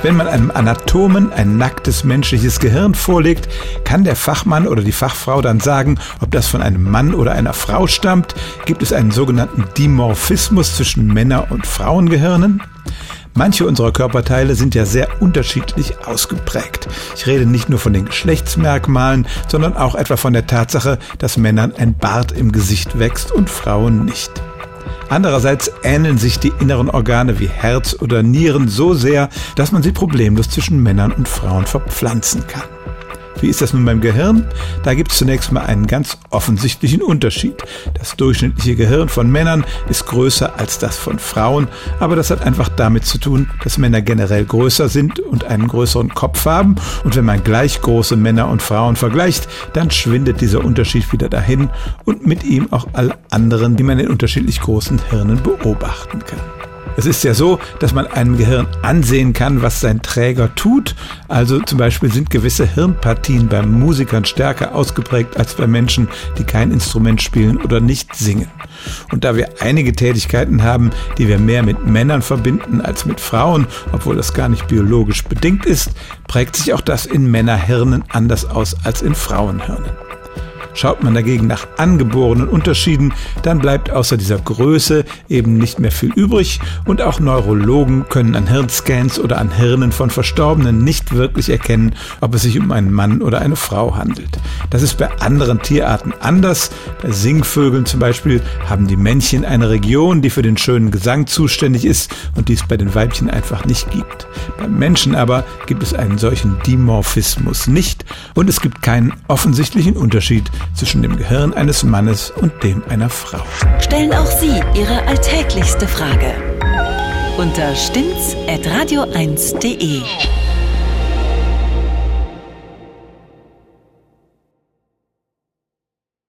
Wenn man einem Anatomen ein nacktes menschliches Gehirn vorlegt, kann der Fachmann oder die Fachfrau dann sagen, ob das von einem Mann oder einer Frau stammt? Gibt es einen sogenannten Dimorphismus zwischen Männer- und Frauengehirnen? Manche unserer Körperteile sind ja sehr unterschiedlich ausgeprägt. Ich rede nicht nur von den Geschlechtsmerkmalen, sondern auch etwa von der Tatsache, dass Männern ein Bart im Gesicht wächst und Frauen nicht. Andererseits ähneln sich die inneren Organe wie Herz oder Nieren so sehr, dass man sie problemlos zwischen Männern und Frauen verpflanzen kann. Wie ist das nun beim Gehirn? Da gibt es zunächst mal einen ganz offensichtlichen Unterschied. Das durchschnittliche Gehirn von Männern ist größer als das von Frauen, aber das hat einfach damit zu tun, dass Männer generell größer sind und einen größeren Kopf haben. Und wenn man gleich große Männer und Frauen vergleicht, dann schwindet dieser Unterschied wieder dahin und mit ihm auch alle anderen, die man in unterschiedlich großen Hirnen beobachten kann. Es ist ja so, dass man einem Gehirn ansehen kann, was sein Träger tut. Also zum Beispiel sind gewisse Hirnpartien bei Musikern stärker ausgeprägt als bei Menschen, die kein Instrument spielen oder nicht singen. Und da wir einige Tätigkeiten haben, die wir mehr mit Männern verbinden als mit Frauen, obwohl das gar nicht biologisch bedingt ist, prägt sich auch das in Männerhirnen anders aus als in Frauenhirnen. Schaut man dagegen nach angeborenen Unterschieden, dann bleibt außer dieser Größe eben nicht mehr viel übrig und auch Neurologen können an Hirnscans oder an Hirnen von Verstorbenen nicht wirklich erkennen, ob es sich um einen Mann oder eine Frau handelt. Das ist bei anderen Tierarten anders. Bei Singvögeln zum Beispiel haben die Männchen eine Region, die für den schönen Gesang zuständig ist und die es bei den Weibchen einfach nicht gibt. Beim Menschen aber gibt es einen solchen Dimorphismus nicht und es gibt keinen offensichtlichen Unterschied zwischen dem Gehirn eines Mannes und dem einer Frau. Stellen auch Sie Ihre alltäglichste Frage unter stimmtz.radio1.de.